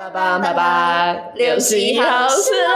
爸爸爸爸，六十一号是喽！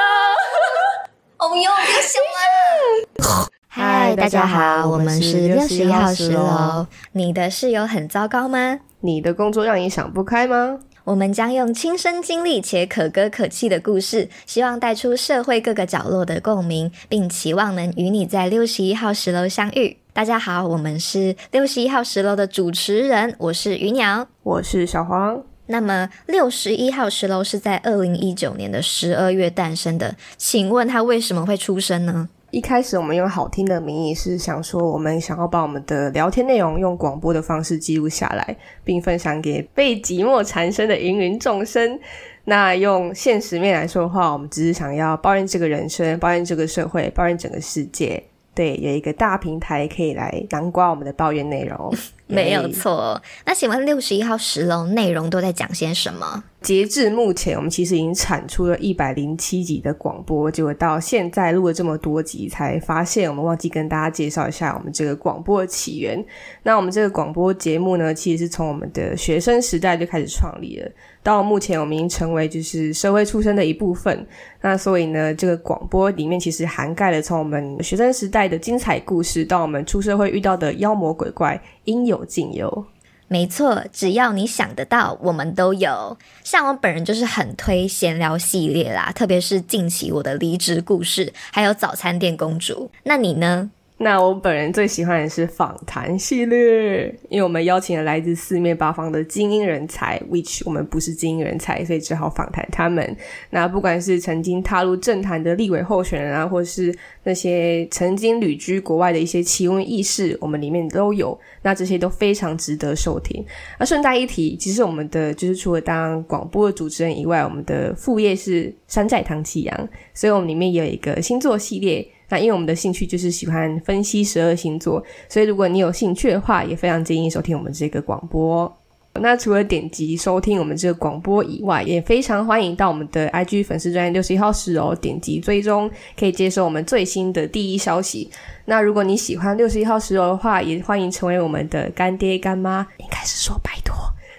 哦哟，又醒了。嗨，大家好，我们是六十一号十楼。你的室友很糟糕吗？你的工作让你想不开吗？我们将用亲身经历且可歌可泣的故事，希望带出社会各个角落的共鸣，并期望能与你在六十一号十楼相遇。大家好，我们是六十一号十楼的主持人，我是鱼鸟，我是小黄。那么，六十一号十楼是在二零一九年的十二月诞生的，请问它为什么会出生呢？一开始我们用好听的名义是想说，我们想要把我们的聊天内容用广播的方式记录下来，并分享给被寂寞缠身的芸芸众生。那用现实面来说的话，我们只是想要抱怨这个人生，抱怨这个社会，抱怨整个世界。对，有一个大平台可以来南瓜我们的抱怨内容，没有错。那请问六十一号十楼内容都在讲些什么？截至目前，我们其实已经产出了一百零七集的广播，结果到现在录了这么多集，才发现我们忘记跟大家介绍一下我们这个广播的起源。那我们这个广播节目呢，其实是从我们的学生时代就开始创立了，到目前我们已经成为就是社会出身的一部分。那所以呢，这个广播里面其实涵盖了从我们学生时代的精彩故事，到我们出社会遇到的妖魔鬼怪，应有尽有。没错，只要你想得到，我们都有。像我本人就是很推闲聊系列啦，特别是近期我的离职故事，还有早餐店公主。那你呢？那我本人最喜欢的是访谈系列，因为我们邀请了来自四面八方的精英人才，which 我们不是精英人才，所以只好访谈他们。那不管是曾经踏入政坛的立委候选人啊，或是那些曾经旅居国外的一些奇闻异事，我们里面都有。那这些都非常值得收听。那顺带一提，其实我们的就是除了当广播的主持人以外，我们的副业是山寨唐奇阳，所以我们里面有一个星座系列。那因为我们的兴趣就是喜欢分析十二星座，所以如果你有兴趣的话，也非常建议收听我们这个广播。那除了点击收听我们这个广播以外，也非常欢迎到我们的 IG 粉丝专业六十一号室哦，点击追踪，可以接收我们最新的第一消息。那如果你喜欢六十一号室友的话，也欢迎成为我们的干爹干妈，应该是说拜托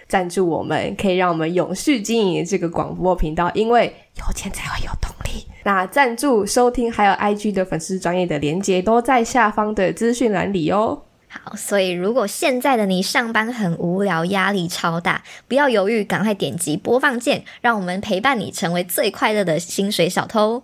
赞助我们，可以让我们永续经营这个广播频道，因为有钱才会有动力。那赞助收听还有 IG 的粉丝专业的连接都在下方的资讯栏里哦。好，所以如果现在的你上班很无聊，压力超大，不要犹豫，赶快点击播放键，让我们陪伴你成为最快乐的薪水小偷。